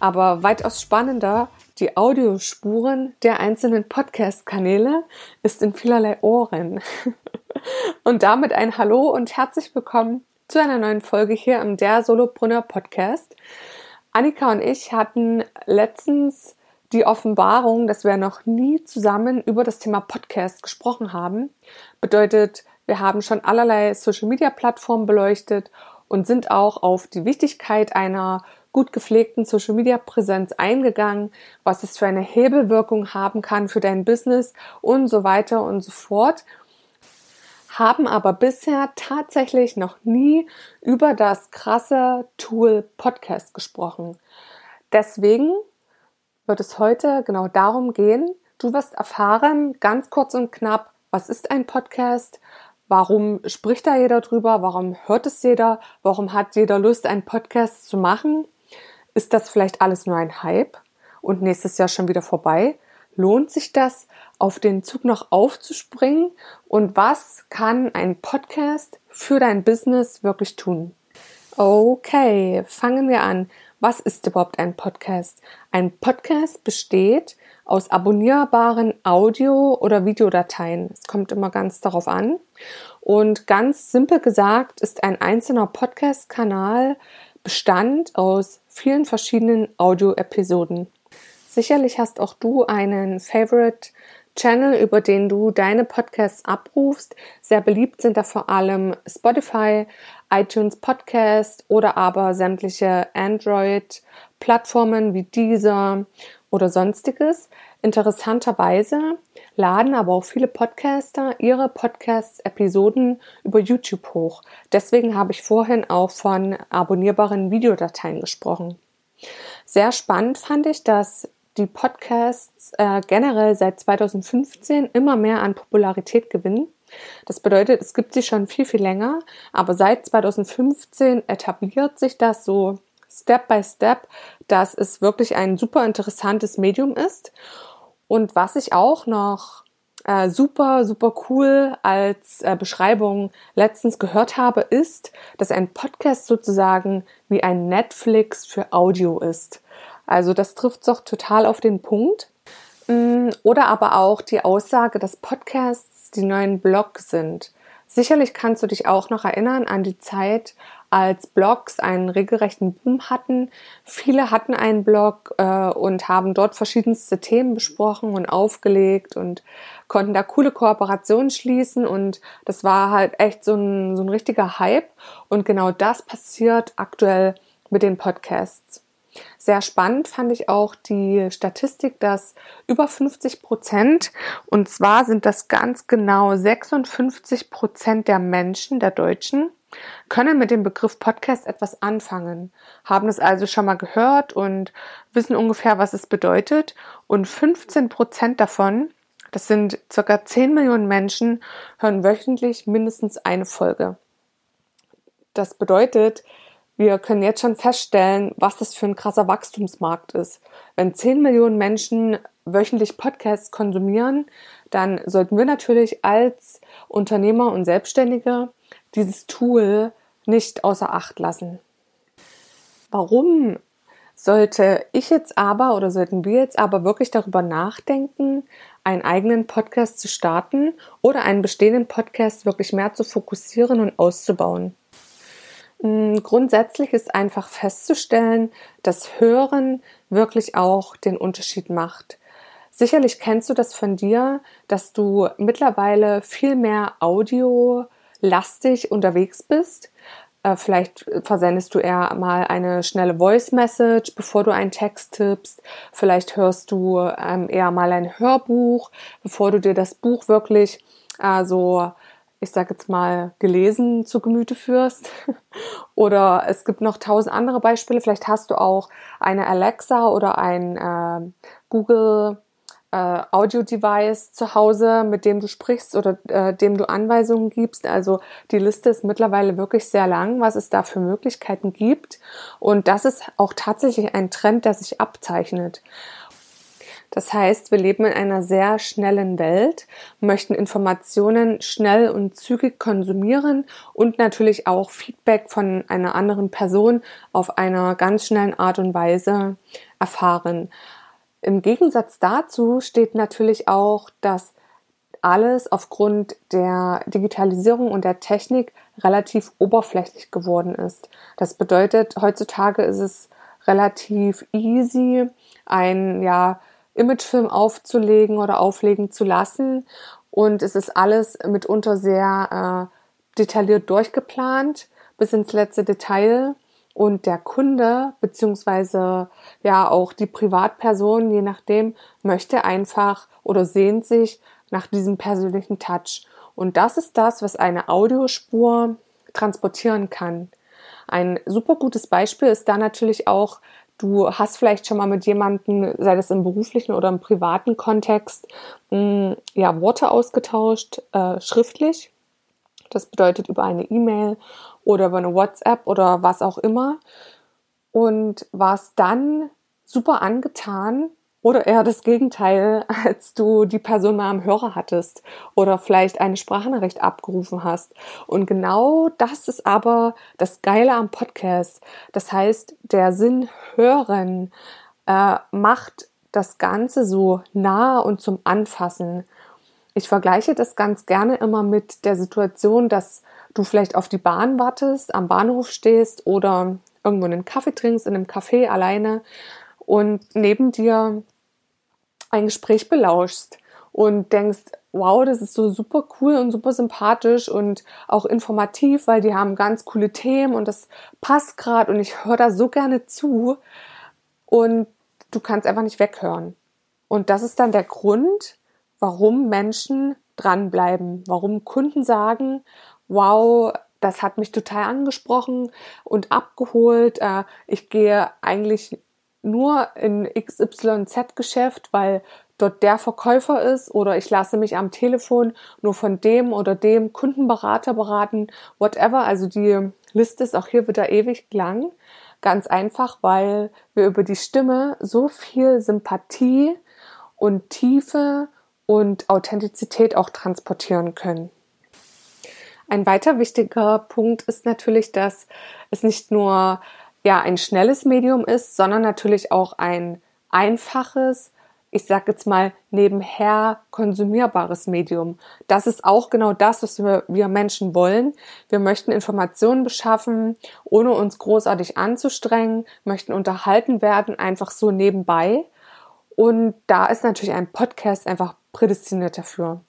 aber weitaus spannender die Audiospuren der einzelnen Podcast-Kanäle ist in vielerlei Ohren. Und damit ein Hallo und herzlich willkommen zu einer neuen Folge hier im Der Solobrunner Podcast. Annika und ich hatten letztens die Offenbarung, dass wir noch nie zusammen über das Thema Podcast gesprochen haben. Bedeutet, wir haben schon allerlei Social-Media-Plattformen beleuchtet und sind auch auf die Wichtigkeit einer gut gepflegten Social Media Präsenz eingegangen, was es für eine Hebelwirkung haben kann für dein Business und so weiter und so fort. Haben aber bisher tatsächlich noch nie über das krasse Tool Podcast gesprochen. Deswegen wird es heute genau darum gehen. Du wirst erfahren, ganz kurz und knapp, was ist ein Podcast? Warum spricht da jeder drüber? Warum hört es jeder? Warum hat jeder Lust, einen Podcast zu machen? Ist das vielleicht alles nur ein Hype und nächstes Jahr schon wieder vorbei? Lohnt sich das, auf den Zug noch aufzuspringen? Und was kann ein Podcast für dein Business wirklich tun? Okay, fangen wir an. Was ist überhaupt ein Podcast? Ein Podcast besteht aus abonnierbaren Audio- oder Videodateien. Es kommt immer ganz darauf an. Und ganz simpel gesagt ist ein einzelner Podcast-Kanal Bestand aus vielen verschiedenen Audio-Episoden. Sicherlich hast auch du einen Favorite Channel, über den du deine Podcasts abrufst. Sehr beliebt sind da vor allem Spotify, iTunes Podcast oder aber sämtliche Android-Plattformen wie Deezer oder sonstiges. Interessanterweise laden aber auch viele Podcaster ihre Podcast-Episoden über YouTube hoch. Deswegen habe ich vorhin auch von abonnierbaren Videodateien gesprochen. Sehr spannend fand ich, dass die Podcasts äh, generell seit 2015 immer mehr an Popularität gewinnen. Das bedeutet, es gibt sie schon viel, viel länger, aber seit 2015 etabliert sich das so Step by Step, dass es wirklich ein super interessantes Medium ist und was ich auch noch äh, super, super cool als äh, Beschreibung letztens gehört habe, ist, dass ein Podcast sozusagen wie ein Netflix für Audio ist. Also das trifft doch total auf den Punkt. Mm, oder aber auch die Aussage, dass Podcasts die neuen Blogs sind. Sicherlich kannst du dich auch noch erinnern an die Zeit, als Blogs einen regelrechten Boom hatten. Viele hatten einen Blog äh, und haben dort verschiedenste Themen besprochen und aufgelegt und konnten da coole Kooperationen schließen und das war halt echt so ein, so ein richtiger Hype und genau das passiert aktuell mit den Podcasts. Sehr spannend fand ich auch die Statistik, dass über 50 Prozent, und zwar sind das ganz genau 56 Prozent der Menschen, der Deutschen, können mit dem Begriff Podcast etwas anfangen, haben es also schon mal gehört und wissen ungefähr, was es bedeutet. Und 15 Prozent davon, das sind circa 10 Millionen Menschen, hören wöchentlich mindestens eine Folge. Das bedeutet, wir können jetzt schon feststellen, was das für ein krasser Wachstumsmarkt ist. Wenn 10 Millionen Menschen wöchentlich Podcasts konsumieren, dann sollten wir natürlich als Unternehmer und Selbstständige dieses Tool nicht außer Acht lassen. Warum sollte ich jetzt aber oder sollten wir jetzt aber wirklich darüber nachdenken, einen eigenen Podcast zu starten oder einen bestehenden Podcast wirklich mehr zu fokussieren und auszubauen? Hm, grundsätzlich ist einfach festzustellen, dass Hören wirklich auch den Unterschied macht. Sicherlich kennst du das von dir, dass du mittlerweile viel mehr audiolastig unterwegs bist. Äh, vielleicht versendest du eher mal eine schnelle Voice Message, bevor du einen Text tippst. Vielleicht hörst du ähm, eher mal ein Hörbuch, bevor du dir das Buch wirklich äh, so ich sage jetzt mal, gelesen zu Gemüte führst. oder es gibt noch tausend andere Beispiele. Vielleicht hast du auch eine Alexa oder ein äh, Google äh, Audio-Device zu Hause, mit dem du sprichst oder äh, dem du Anweisungen gibst. Also die Liste ist mittlerweile wirklich sehr lang, was es da für Möglichkeiten gibt. Und das ist auch tatsächlich ein Trend, der sich abzeichnet. Das heißt, wir leben in einer sehr schnellen Welt, möchten Informationen schnell und zügig konsumieren und natürlich auch Feedback von einer anderen Person auf einer ganz schnellen Art und Weise erfahren. Im Gegensatz dazu steht natürlich auch, dass alles aufgrund der Digitalisierung und der Technik relativ oberflächlich geworden ist. Das bedeutet, heutzutage ist es relativ easy, ein ja Imagefilm aufzulegen oder auflegen zu lassen. Und es ist alles mitunter sehr äh, detailliert durchgeplant, bis ins letzte Detail. Und der Kunde, beziehungsweise ja auch die Privatperson, je nachdem, möchte einfach oder sehnt sich nach diesem persönlichen Touch. Und das ist das, was eine Audiospur transportieren kann. Ein super gutes Beispiel ist da natürlich auch Du hast vielleicht schon mal mit jemandem, sei das im beruflichen oder im privaten Kontext, mm, ja, Worte ausgetauscht, äh, schriftlich. Das bedeutet über eine E-Mail oder über eine WhatsApp oder was auch immer. Und warst dann super angetan oder eher das Gegenteil, als du die Person mal am Hörer hattest oder vielleicht eine Sprachnachricht abgerufen hast. Und genau das ist aber das Geile am Podcast. Das heißt, der Sinn hören äh, macht das Ganze so nah und zum Anfassen. Ich vergleiche das ganz gerne immer mit der Situation, dass du vielleicht auf die Bahn wartest, am Bahnhof stehst oder irgendwo einen Kaffee trinkst in einem Café alleine und neben dir ein Gespräch belauschst und denkst, wow, das ist so super cool und super sympathisch und auch informativ, weil die haben ganz coole Themen und das passt gerade und ich höre da so gerne zu und du kannst einfach nicht weghören. Und das ist dann der Grund, warum Menschen dranbleiben, warum Kunden sagen, wow, das hat mich total angesprochen und abgeholt. Äh, ich gehe eigentlich nur in XYZ-Geschäft, weil dort der Verkäufer ist oder ich lasse mich am Telefon nur von dem oder dem Kundenberater beraten, whatever. Also die Liste ist auch hier wieder ewig lang. Ganz einfach, weil wir über die Stimme so viel Sympathie und Tiefe und Authentizität auch transportieren können. Ein weiter wichtiger Punkt ist natürlich, dass es nicht nur ja ein schnelles Medium ist, sondern natürlich auch ein einfaches, ich sag jetzt mal nebenher konsumierbares Medium. Das ist auch genau das, was wir, wir Menschen wollen. Wir möchten Informationen beschaffen, ohne uns großartig anzustrengen, möchten unterhalten werden, einfach so nebenbei. Und da ist natürlich ein Podcast einfach prädestiniert dafür.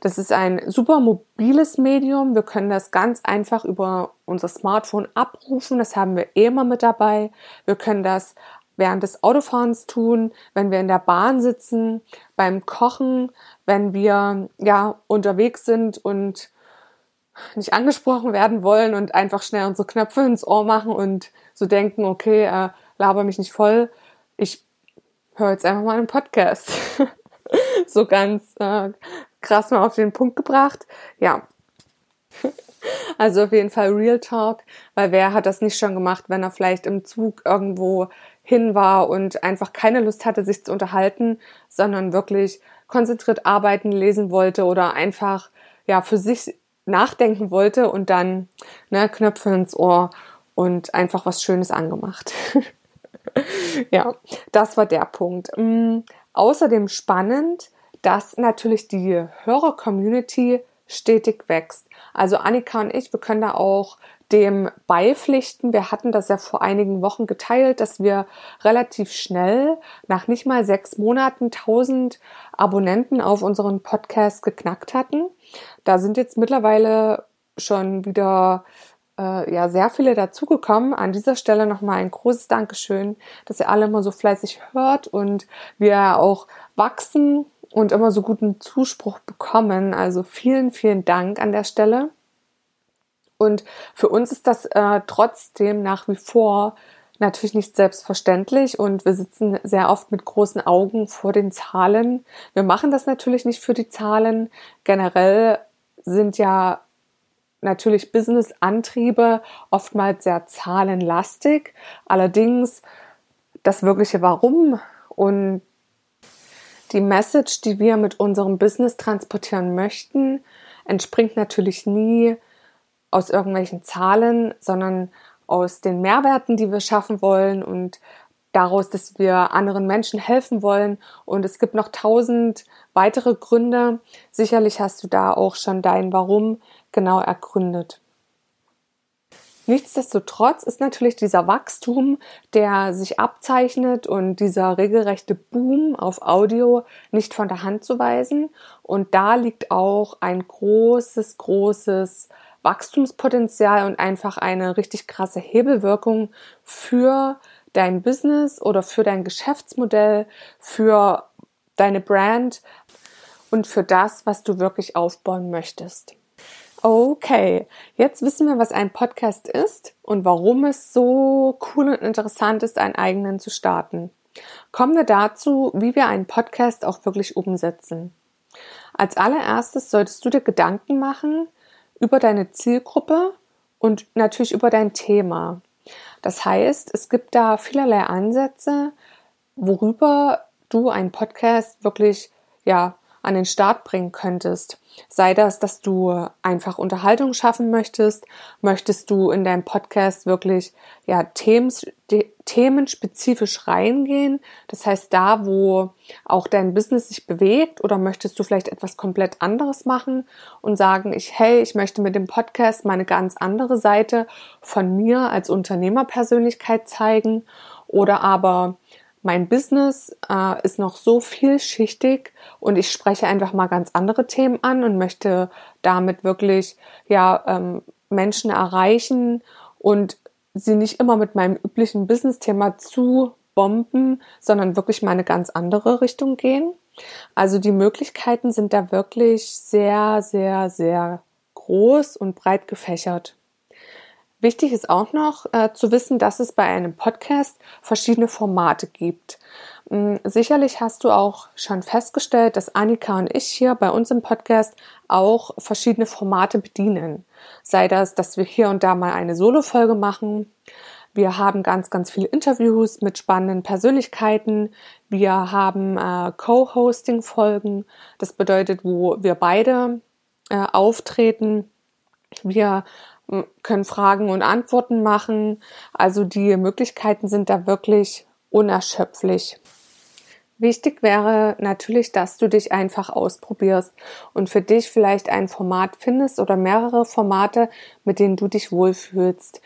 Das ist ein super mobiles Medium. Wir können das ganz einfach über unser Smartphone abrufen. Das haben wir eh immer mit dabei. Wir können das während des Autofahrens tun, wenn wir in der Bahn sitzen, beim Kochen, wenn wir ja unterwegs sind und nicht angesprochen werden wollen und einfach schnell unsere Knöpfe ins Ohr machen und so denken, okay, äh, laber mich nicht voll. Ich höre jetzt einfach mal einen Podcast. so ganz äh, krass mal auf den Punkt gebracht. Ja. Also auf jeden Fall Real Talk, weil wer hat das nicht schon gemacht, wenn er vielleicht im Zug irgendwo hin war und einfach keine Lust hatte, sich zu unterhalten, sondern wirklich konzentriert arbeiten, lesen wollte oder einfach ja für sich nachdenken wollte und dann ne, Knöpfe ins Ohr und einfach was Schönes angemacht. ja, das war der Punkt. Mhm. Außerdem spannend, dass natürlich die Hörer-Community stetig wächst. Also Annika und ich, wir können da auch dem beipflichten. Wir hatten das ja vor einigen Wochen geteilt, dass wir relativ schnell nach nicht mal sechs Monaten 1000 Abonnenten auf unseren Podcast geknackt hatten. Da sind jetzt mittlerweile schon wieder äh, ja sehr viele dazugekommen. An dieser Stelle nochmal ein großes Dankeschön, dass ihr alle immer so fleißig hört und wir auch wachsen und immer so guten Zuspruch bekommen. Also vielen, vielen Dank an der Stelle. Und für uns ist das äh, trotzdem nach wie vor natürlich nicht selbstverständlich und wir sitzen sehr oft mit großen Augen vor den Zahlen. Wir machen das natürlich nicht für die Zahlen. Generell sind ja natürlich Business-Antriebe oftmals sehr zahlenlastig. Allerdings das wirkliche Warum und die Message, die wir mit unserem Business transportieren möchten, entspringt natürlich nie aus irgendwelchen Zahlen, sondern aus den Mehrwerten, die wir schaffen wollen und daraus, dass wir anderen Menschen helfen wollen. Und es gibt noch tausend weitere Gründe. Sicherlich hast du da auch schon dein Warum genau ergründet. Nichtsdestotrotz ist natürlich dieser Wachstum, der sich abzeichnet und dieser regelrechte Boom auf Audio nicht von der Hand zu weisen. Und da liegt auch ein großes, großes Wachstumspotenzial und einfach eine richtig krasse Hebelwirkung für dein Business oder für dein Geschäftsmodell, für deine Brand und für das, was du wirklich aufbauen möchtest. Okay, jetzt wissen wir, was ein Podcast ist und warum es so cool und interessant ist, einen eigenen zu starten. Kommen wir dazu, wie wir einen Podcast auch wirklich umsetzen. Als allererstes solltest du dir Gedanken machen über deine Zielgruppe und natürlich über dein Thema. Das heißt, es gibt da vielerlei Ansätze, worüber du einen Podcast wirklich ja an den Start bringen könntest. Sei das, dass du einfach Unterhaltung schaffen möchtest, möchtest du in deinem Podcast wirklich ja Themen, themenspezifisch reingehen, das heißt da, wo auch dein Business sich bewegt? Oder möchtest du vielleicht etwas komplett anderes machen und sagen, ich hey, ich möchte mit dem Podcast meine ganz andere Seite von mir als Unternehmerpersönlichkeit zeigen? Oder aber mein Business äh, ist noch so vielschichtig und ich spreche einfach mal ganz andere Themen an und möchte damit wirklich ja ähm, Menschen erreichen und sie nicht immer mit meinem üblichen Business-Thema zu bomben, sondern wirklich mal eine ganz andere Richtung gehen. Also die Möglichkeiten sind da wirklich sehr, sehr, sehr groß und breit gefächert. Wichtig ist auch noch äh, zu wissen, dass es bei einem Podcast verschiedene Formate gibt. Ähm, sicherlich hast du auch schon festgestellt, dass Annika und ich hier bei uns im Podcast auch verschiedene Formate bedienen. Sei das, dass wir hier und da mal eine Solo-Folge machen. Wir haben ganz, ganz viele Interviews mit spannenden Persönlichkeiten. Wir haben äh, Co-Hosting-Folgen. Das bedeutet, wo wir beide äh, auftreten. Wir können Fragen und Antworten machen. Also die Möglichkeiten sind da wirklich unerschöpflich. Wichtig wäre natürlich, dass du dich einfach ausprobierst und für dich vielleicht ein Format findest oder mehrere Formate, mit denen du dich wohlfühlst.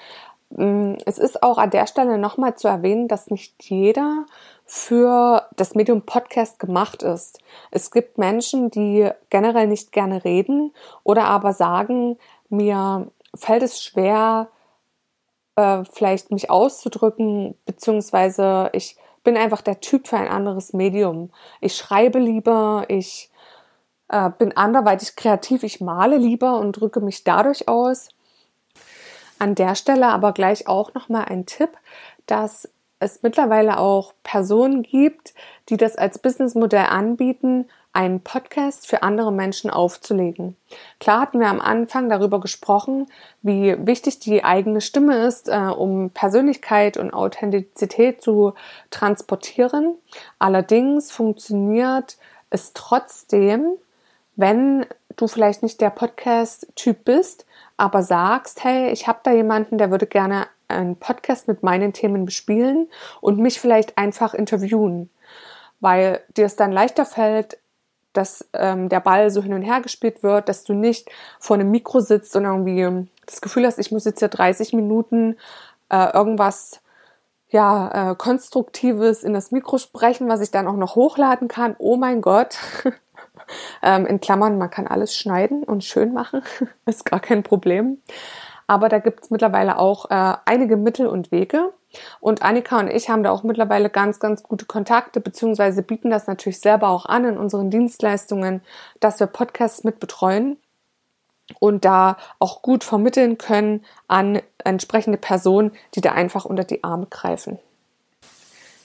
Es ist auch an der Stelle nochmal zu erwähnen, dass nicht jeder für das Medium Podcast gemacht ist. Es gibt Menschen, die generell nicht gerne reden oder aber sagen, mir fällt es schwer, äh, vielleicht mich auszudrücken, beziehungsweise ich bin einfach der Typ für ein anderes Medium. Ich schreibe lieber, ich äh, bin anderweitig kreativ, ich male lieber und drücke mich dadurch aus. An der Stelle aber gleich auch nochmal ein Tipp, dass es mittlerweile auch Personen gibt, die das als Businessmodell anbieten, einen Podcast für andere Menschen aufzulegen. Klar hatten wir am Anfang darüber gesprochen, wie wichtig die eigene Stimme ist, äh, um Persönlichkeit und Authentizität zu transportieren. Allerdings funktioniert es trotzdem, wenn du vielleicht nicht der Podcast-Typ bist, aber sagst, hey, ich habe da jemanden, der würde gerne einen Podcast mit meinen Themen bespielen und mich vielleicht einfach interviewen, weil dir es dann leichter fällt, dass ähm, der Ball so hin und her gespielt wird, dass du nicht vor einem Mikro sitzt und irgendwie das Gefühl hast, ich muss jetzt hier 30 Minuten äh, irgendwas ja, äh, Konstruktives in das Mikro sprechen, was ich dann auch noch hochladen kann. Oh mein Gott. ähm, in Klammern, man kann alles schneiden und schön machen. ist gar kein Problem. Aber da gibt es mittlerweile auch äh, einige Mittel und Wege. Und Annika und ich haben da auch mittlerweile ganz, ganz gute Kontakte, beziehungsweise bieten das natürlich selber auch an in unseren Dienstleistungen, dass wir Podcasts mit betreuen und da auch gut vermitteln können an entsprechende Personen, die da einfach unter die Arme greifen.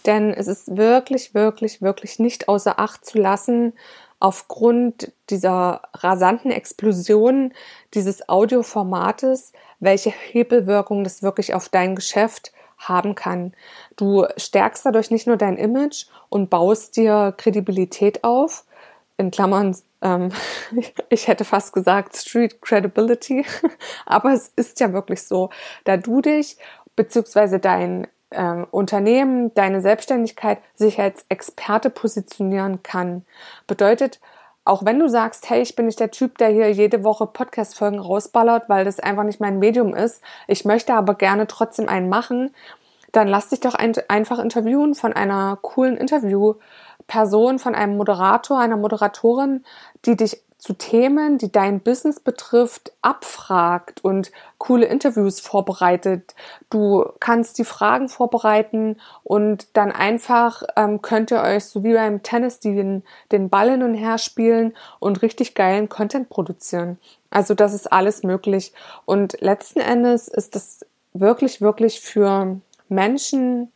Denn es ist wirklich, wirklich, wirklich nicht außer Acht zu lassen, aufgrund dieser rasanten Explosion dieses Audioformates, welche Hebelwirkung das wirklich auf dein Geschäft haben kann. Du stärkst dadurch nicht nur dein Image und baust dir Kredibilität auf, in Klammern, ähm, ich hätte fast gesagt Street Credibility, aber es ist ja wirklich so, da du dich beziehungsweise dein ähm, Unternehmen, deine Selbstständigkeit sich als Experte positionieren kann. Bedeutet, auch wenn du sagst, hey, ich bin nicht der Typ, der hier jede Woche Podcast-Folgen rausballert, weil das einfach nicht mein Medium ist, ich möchte aber gerne trotzdem einen machen, dann lass dich doch ein, einfach interviewen von einer coolen Interviewperson, von einem Moderator, einer Moderatorin, die dich zu Themen, die dein Business betrifft, abfragt und coole Interviews vorbereitet. Du kannst die Fragen vorbereiten und dann einfach ähm, könnt ihr euch so wie beim Tennis den, den Ball hin und her spielen und richtig geilen Content produzieren. Also das ist alles möglich. Und letzten Endes ist das wirklich, wirklich für Menschen,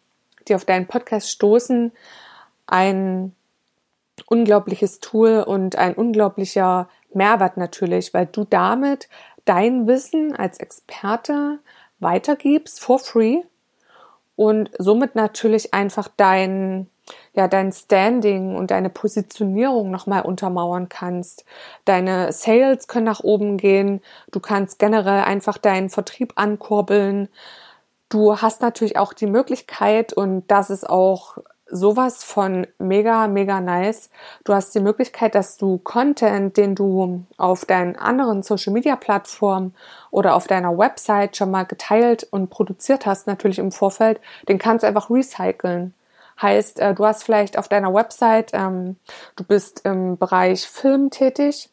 die auf deinen Podcast stoßen, ein unglaubliches Tool und ein unglaublicher Mehrwert natürlich, weil du damit dein Wissen als Experte weitergibst for free und somit natürlich einfach dein ja dein Standing und deine Positionierung nochmal untermauern kannst. Deine Sales können nach oben gehen. Du kannst generell einfach deinen Vertrieb ankurbeln. Du hast natürlich auch die Möglichkeit und das ist auch sowas von mega, mega nice. Du hast die Möglichkeit, dass du Content, den du auf deinen anderen Social Media Plattformen oder auf deiner Website schon mal geteilt und produziert hast, natürlich im Vorfeld, den kannst du einfach recyceln. Heißt, äh, du hast vielleicht auf deiner Website, ähm, du bist im Bereich Film tätig,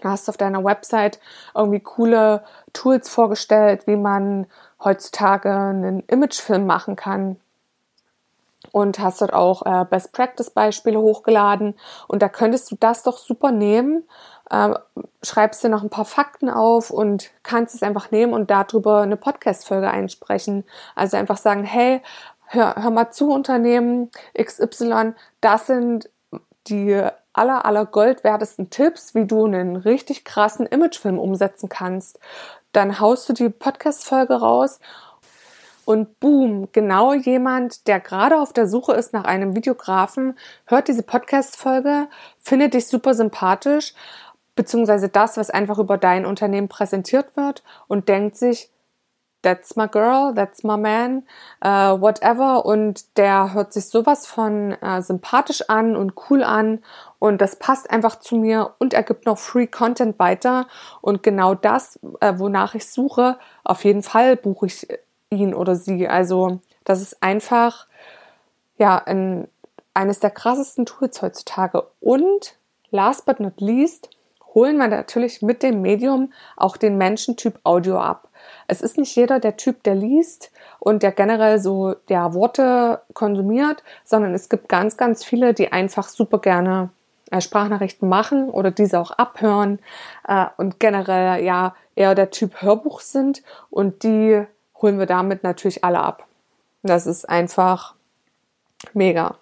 du hast auf deiner Website irgendwie coole Tools vorgestellt, wie man heutzutage einen Imagefilm machen kann und hast dort auch äh, Best Practice Beispiele hochgeladen und da könntest du das doch super nehmen, äh, schreibst dir noch ein paar Fakten auf und kannst es einfach nehmen und darüber eine Podcast Folge einsprechen. Also einfach sagen, hey, hör, hör mal zu Unternehmen XY, das sind die aller, aller goldwertesten Tipps, wie du einen richtig krassen Imagefilm umsetzen kannst. Dann haust du die Podcast-Folge raus und boom, genau jemand, der gerade auf der Suche ist nach einem Videografen, hört diese Podcast-Folge, findet dich super sympathisch, beziehungsweise das, was einfach über dein Unternehmen präsentiert wird und denkt sich, that's my girl, that's my man, uh, whatever. Und der hört sich sowas von uh, sympathisch an und cool an und das passt einfach zu mir und er gibt noch Free Content weiter. Und genau das, uh, wonach ich suche, auf jeden Fall buche ich ihn oder sie. Also das ist einfach ja ein, eines der krassesten Tools heutzutage. Und last but not least holen wir natürlich mit dem Medium auch den Menschentyp Audio ab. Es ist nicht jeder der Typ, der liest und der generell so der Worte konsumiert, sondern es gibt ganz, ganz viele, die einfach super gerne äh, Sprachnachrichten machen oder diese auch abhören äh, und generell ja eher der Typ Hörbuch sind und die holen wir damit natürlich alle ab. Das ist einfach mega.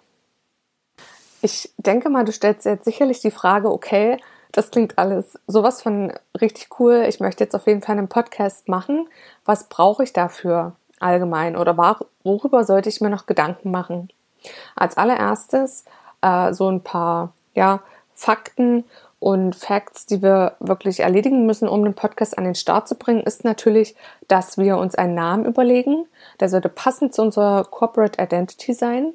Ich denke mal, du stellst jetzt sicherlich die Frage, okay, das klingt alles sowas von richtig cool. Ich möchte jetzt auf jeden Fall einen Podcast machen. Was brauche ich dafür allgemein oder worüber sollte ich mir noch Gedanken machen? Als allererstes äh, so ein paar ja, Fakten und Facts, die wir wirklich erledigen müssen, um den Podcast an den Start zu bringen, ist natürlich, dass wir uns einen Namen überlegen. Der sollte passend zu unserer Corporate Identity sein.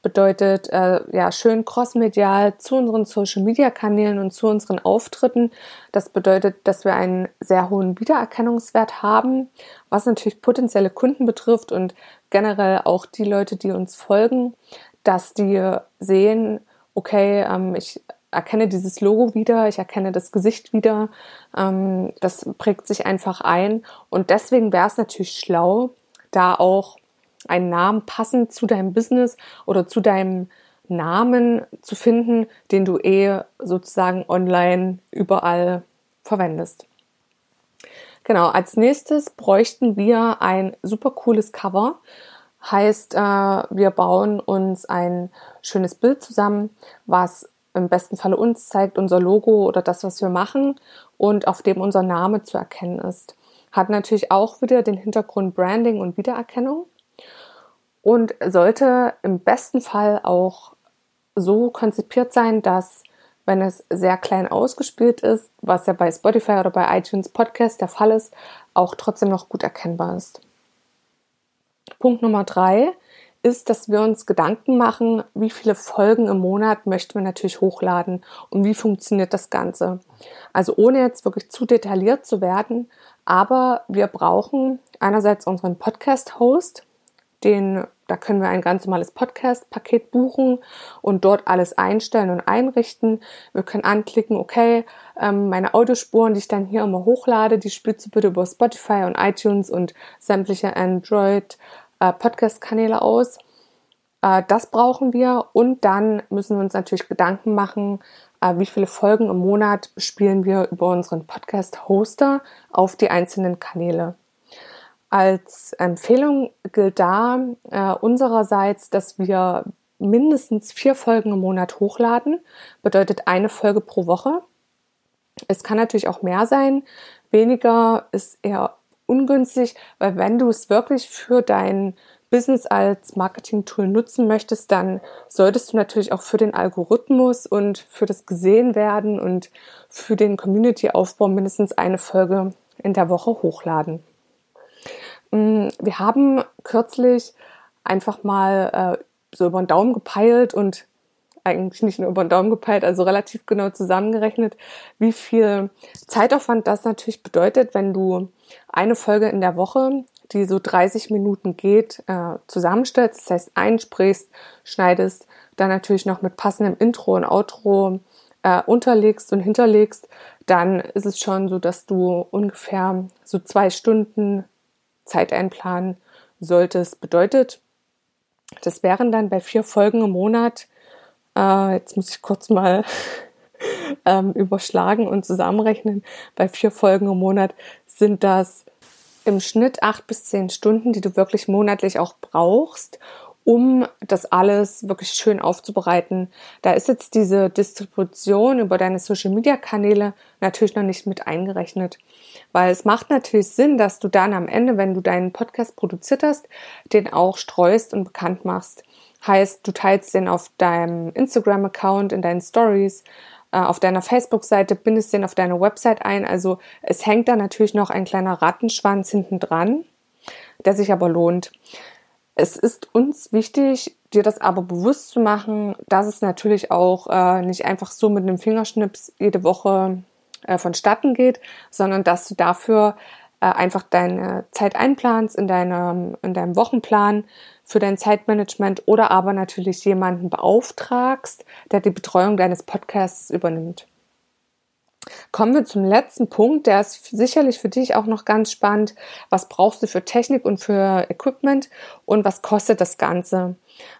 bedeutet äh, ja schön crossmedial zu unseren Social-Media-Kanälen und zu unseren Auftritten. Das bedeutet, dass wir einen sehr hohen Wiedererkennungswert haben, was natürlich potenzielle Kunden betrifft und generell auch die Leute, die uns folgen, dass die sehen, okay, ähm, ich erkenne dieses Logo wieder, ich erkenne das Gesicht wieder, ähm, das prägt sich einfach ein und deswegen wäre es natürlich schlau, da auch einen Namen passend zu deinem Business oder zu deinem Namen zu finden, den du eh sozusagen online überall verwendest. Genau, als nächstes bräuchten wir ein super cooles Cover. Heißt, äh, wir bauen uns ein schönes Bild zusammen, was im besten Falle uns zeigt, unser Logo oder das, was wir machen und auf dem unser Name zu erkennen ist. Hat natürlich auch wieder den Hintergrund Branding und Wiedererkennung und sollte im besten Fall auch so konzipiert sein, dass wenn es sehr klein ausgespielt ist, was ja bei Spotify oder bei iTunes Podcast der Fall ist, auch trotzdem noch gut erkennbar ist. Punkt Nummer drei ist, dass wir uns Gedanken machen, wie viele Folgen im Monat möchten wir natürlich hochladen und wie funktioniert das Ganze. Also ohne jetzt wirklich zu detailliert zu werden, aber wir brauchen einerseits unseren Podcast-Host, den, da können wir ein ganz normales Podcast-Paket buchen und dort alles einstellen und einrichten. Wir können anklicken, okay, ähm, meine Audiospuren, die ich dann hier immer hochlade, die spielst du bitte über Spotify und iTunes und sämtliche Android äh, Podcast-Kanäle aus. Äh, das brauchen wir und dann müssen wir uns natürlich Gedanken machen, äh, wie viele Folgen im Monat spielen wir über unseren Podcast-Hoster auf die einzelnen Kanäle. Als Empfehlung gilt da äh, unsererseits, dass wir mindestens vier Folgen im Monat hochladen, bedeutet eine Folge pro Woche. Es kann natürlich auch mehr sein. Weniger ist eher ungünstig, weil wenn du es wirklich für dein Business als Marketing-Tool nutzen möchtest, dann solltest du natürlich auch für den Algorithmus und für das Gesehenwerden und für den Community-Aufbau mindestens eine Folge in der Woche hochladen. Mm, wir haben kürzlich einfach mal äh, so über den Daumen gepeilt und eigentlich nicht nur über den Daumen gepeilt, also relativ genau zusammengerechnet, wie viel Zeitaufwand das natürlich bedeutet, wenn du eine Folge in der Woche, die so 30 Minuten geht, äh, zusammenstellst. Das heißt, einsprichst, schneidest, dann natürlich noch mit passendem Intro und Outro äh, unterlegst und hinterlegst, dann ist es schon so, dass du ungefähr so zwei Stunden Zeit einplanen solltest. Bedeutet, das wären dann bei vier Folgen im Monat, äh, jetzt muss ich kurz mal ähm, überschlagen und zusammenrechnen, bei vier Folgen im Monat sind das im Schnitt acht bis zehn Stunden, die du wirklich monatlich auch brauchst, um das alles wirklich schön aufzubereiten. Da ist jetzt diese Distribution über deine Social-Media-Kanäle natürlich noch nicht mit eingerechnet. Weil es macht natürlich Sinn, dass du dann am Ende, wenn du deinen Podcast produziert hast, den auch streust und bekannt machst. Heißt, du teilst den auf deinem Instagram-Account, in deinen Stories, äh, auf deiner Facebook-Seite, bindest den auf deine Website ein. Also es hängt da natürlich noch ein kleiner Rattenschwanz hinten dran, der sich aber lohnt. Es ist uns wichtig, dir das aber bewusst zu machen, dass es natürlich auch äh, nicht einfach so mit einem Fingerschnips jede Woche äh, vonstatten geht, sondern dass du dafür äh, einfach deine Zeit einplanst in deinem, in deinem Wochenplan für dein Zeitmanagement oder aber natürlich jemanden beauftragst, der die Betreuung deines Podcasts übernimmt. Kommen wir zum letzten Punkt, der ist sicherlich für dich auch noch ganz spannend. Was brauchst du für Technik und für Equipment und was kostet das Ganze?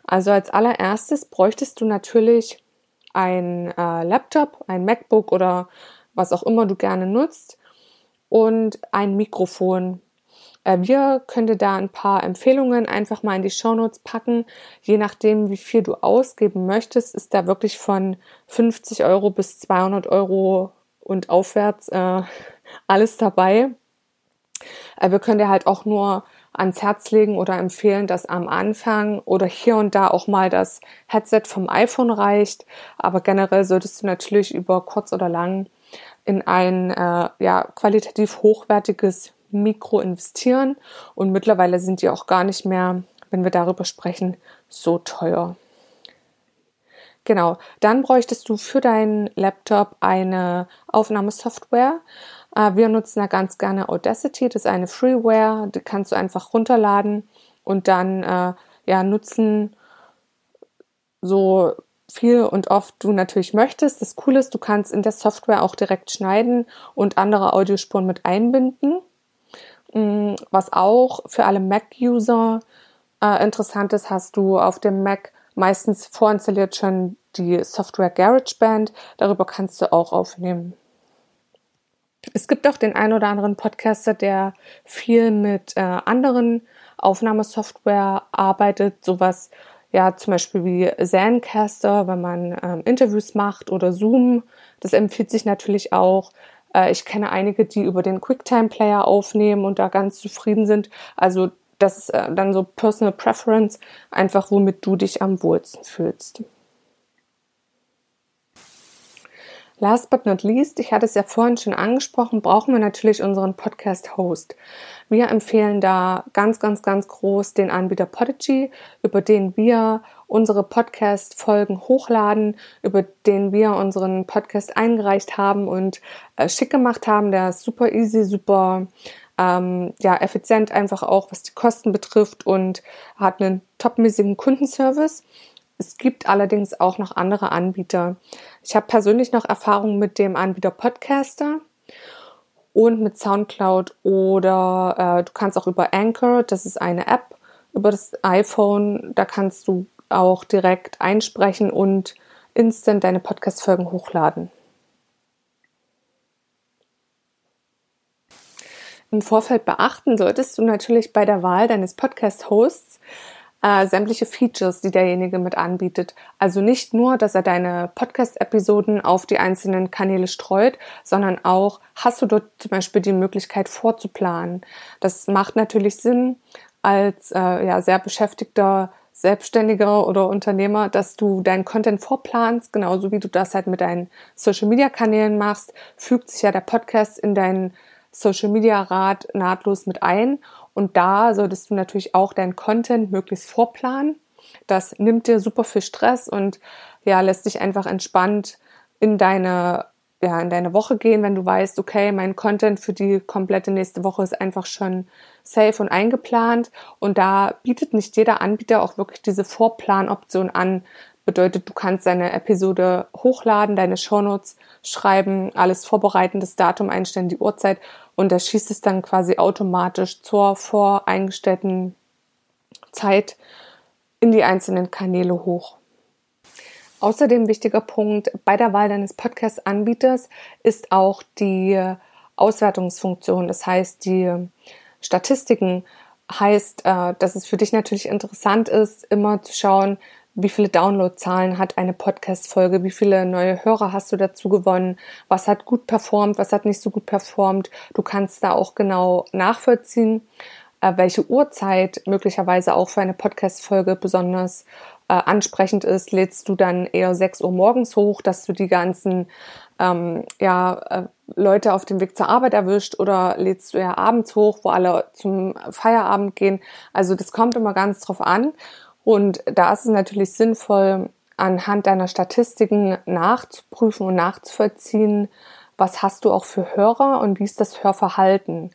Also als allererstes bräuchtest du natürlich ein äh, Laptop, ein MacBook oder was auch immer du gerne nutzt und ein Mikrofon. Äh, wir dir da ein paar Empfehlungen einfach mal in die Shownotes packen. Je nachdem, wie viel du ausgeben möchtest, ist da wirklich von 50 Euro bis 200 Euro und aufwärts äh, alles dabei. Äh, wir können dir halt auch nur ans Herz legen oder empfehlen, dass am Anfang oder hier und da auch mal das Headset vom iPhone reicht. Aber generell solltest du natürlich über kurz oder lang in ein äh, ja, qualitativ hochwertiges Mikro investieren. Und mittlerweile sind die auch gar nicht mehr, wenn wir darüber sprechen, so teuer. Genau, dann bräuchtest du für deinen Laptop eine Aufnahmesoftware. Äh, wir nutzen da ganz gerne Audacity, das ist eine Freeware, die kannst du einfach runterladen und dann äh, ja nutzen, so viel und oft du natürlich möchtest. Das Coole ist, du kannst in der Software auch direkt schneiden und andere Audiospuren mit einbinden. Mm, was auch für alle Mac-User äh, interessant ist, hast du auf dem Mac meistens vorinstalliert schon die Software GarageBand. Darüber kannst du auch aufnehmen. Es gibt auch den ein oder anderen Podcaster, der viel mit äh, anderen Aufnahmesoftware arbeitet, sowas ja zum Beispiel wie Zencaster, wenn man ähm, Interviews macht oder Zoom. Das empfiehlt sich natürlich auch. Äh, ich kenne einige, die über den QuickTime Player aufnehmen und da ganz zufrieden sind. Also das ist äh, dann so Personal Preference, einfach womit du dich am wohlsten fühlst. Last but not least, ich hatte es ja vorhin schon angesprochen, brauchen wir natürlich unseren Podcast-Host. Wir empfehlen da ganz, ganz, ganz groß den Anbieter Podigy, über den wir unsere Podcast-Folgen hochladen, über den wir unseren Podcast eingereicht haben und äh, schick gemacht haben. Der ist super easy, super ähm, ja, effizient einfach auch, was die Kosten betrifft und hat einen topmäßigen Kundenservice. Es gibt allerdings auch noch andere Anbieter. Ich habe persönlich noch Erfahrung mit dem Anbieter Podcaster und mit SoundCloud oder äh, du kannst auch über Anchor, das ist eine App über das iPhone, da kannst du auch direkt einsprechen und instant deine Podcast-Folgen hochladen. Im Vorfeld beachten solltest du natürlich bei der Wahl deines Podcast-Hosts äh, sämtliche Features, die derjenige mit anbietet. Also nicht nur, dass er deine Podcast-Episoden auf die einzelnen Kanäle streut, sondern auch hast du dort zum Beispiel die Möglichkeit vorzuplanen. Das macht natürlich Sinn als äh, ja, sehr beschäftigter Selbstständiger oder Unternehmer, dass du deinen Content vorplanst, genauso wie du das halt mit deinen Social Media Kanälen machst, fügt sich ja der Podcast in deinen Social Media Rat nahtlos mit ein und da solltest du natürlich auch deinen Content möglichst vorplanen. Das nimmt dir super viel Stress und ja, lässt dich einfach entspannt in deine, ja, in deine Woche gehen, wenn du weißt, okay, mein Content für die komplette nächste Woche ist einfach schon safe und eingeplant. Und da bietet nicht jeder Anbieter auch wirklich diese Vorplanoption an, Bedeutet, du kannst deine Episode hochladen, deine Shownotes schreiben, alles vorbereiten, das Datum einstellen, die Uhrzeit und da schießt es dann quasi automatisch zur voreingestellten Zeit in die einzelnen Kanäle hoch. Außerdem wichtiger Punkt bei der Wahl deines Podcast-Anbieters ist auch die Auswertungsfunktion. Das heißt, die Statistiken heißt, äh, dass es für dich natürlich interessant ist, immer zu schauen, wie viele Downloadzahlen hat eine Podcast-Folge, wie viele neue Hörer hast du dazu gewonnen, was hat gut performt, was hat nicht so gut performt. Du kannst da auch genau nachvollziehen, äh, welche Uhrzeit möglicherweise auch für eine Podcast-Folge besonders äh, ansprechend ist. Lädst du dann eher 6 Uhr morgens hoch, dass du die ganzen ähm, ja, äh, Leute auf dem Weg zur Arbeit erwischt oder lädst du ja abends hoch, wo alle zum Feierabend gehen. Also das kommt immer ganz drauf an. Und da ist es natürlich sinnvoll, anhand deiner Statistiken nachzuprüfen und nachzuvollziehen, was hast du auch für Hörer und wie ist das Hörverhalten.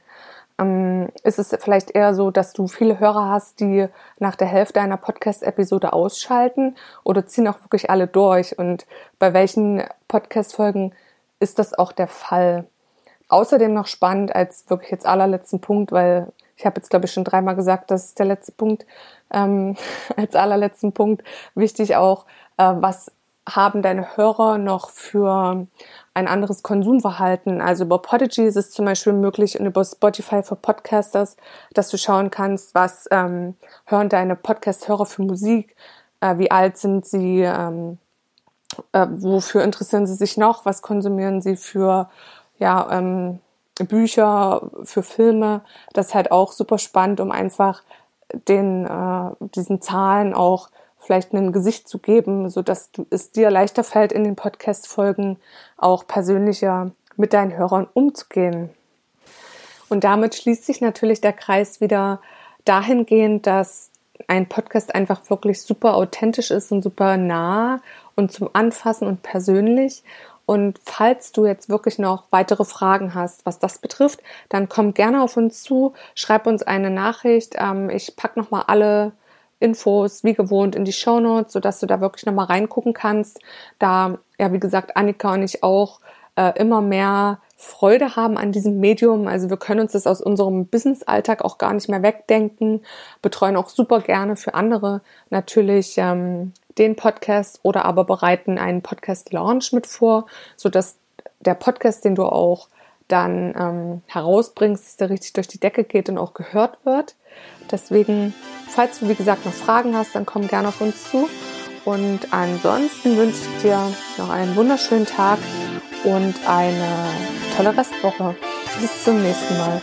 Ähm, ist es vielleicht eher so, dass du viele Hörer hast, die nach der Hälfte einer Podcast-Episode ausschalten oder ziehen auch wirklich alle durch? Und bei welchen Podcast-Folgen ist das auch der Fall? Außerdem noch spannend als wirklich jetzt allerletzten Punkt, weil ich habe jetzt, glaube ich, schon dreimal gesagt, das ist der letzte Punkt, ähm, als allerletzten Punkt wichtig auch, äh, was haben deine Hörer noch für ein anderes Konsumverhalten? Also über Podigy ist es zum Beispiel möglich und über Spotify für Podcasters, dass du schauen kannst, was ähm, hören deine Podcast-Hörer für Musik, äh, wie alt sind sie, ähm, äh, wofür interessieren sie sich noch, was konsumieren sie für ja, ähm, Bücher, für Filme. Das ist halt auch super spannend, um einfach den, äh, diesen Zahlen auch vielleicht ein Gesicht zu geben, so dass es dir leichter fällt, in den Podcast-Folgen auch persönlicher mit deinen Hörern umzugehen. Und damit schließt sich natürlich der Kreis wieder dahingehend, dass ein Podcast einfach wirklich super authentisch ist und super nah und zum Anfassen und persönlich. Und falls du jetzt wirklich noch weitere Fragen hast, was das betrifft, dann komm gerne auf uns zu, schreib uns eine Nachricht. Ähm, ich pack nochmal alle Infos wie gewohnt in die Show Notes, sodass du da wirklich nochmal reingucken kannst. Da, ja, wie gesagt, Annika und ich auch äh, immer mehr Freude haben an diesem Medium. Also wir können uns das aus unserem Business-Alltag auch gar nicht mehr wegdenken, betreuen auch super gerne für andere natürlich ähm, den Podcast oder aber bereiten einen Podcast-Launch mit vor, sodass der Podcast, den du auch dann ähm, herausbringst, dass der richtig durch die Decke geht und auch gehört wird. Deswegen, falls du wie gesagt noch Fragen hast, dann komm gerne auf uns zu. Und ansonsten wünsche ich dir noch einen wunderschönen Tag und eine tolle Restwoche. Bis zum nächsten Mal.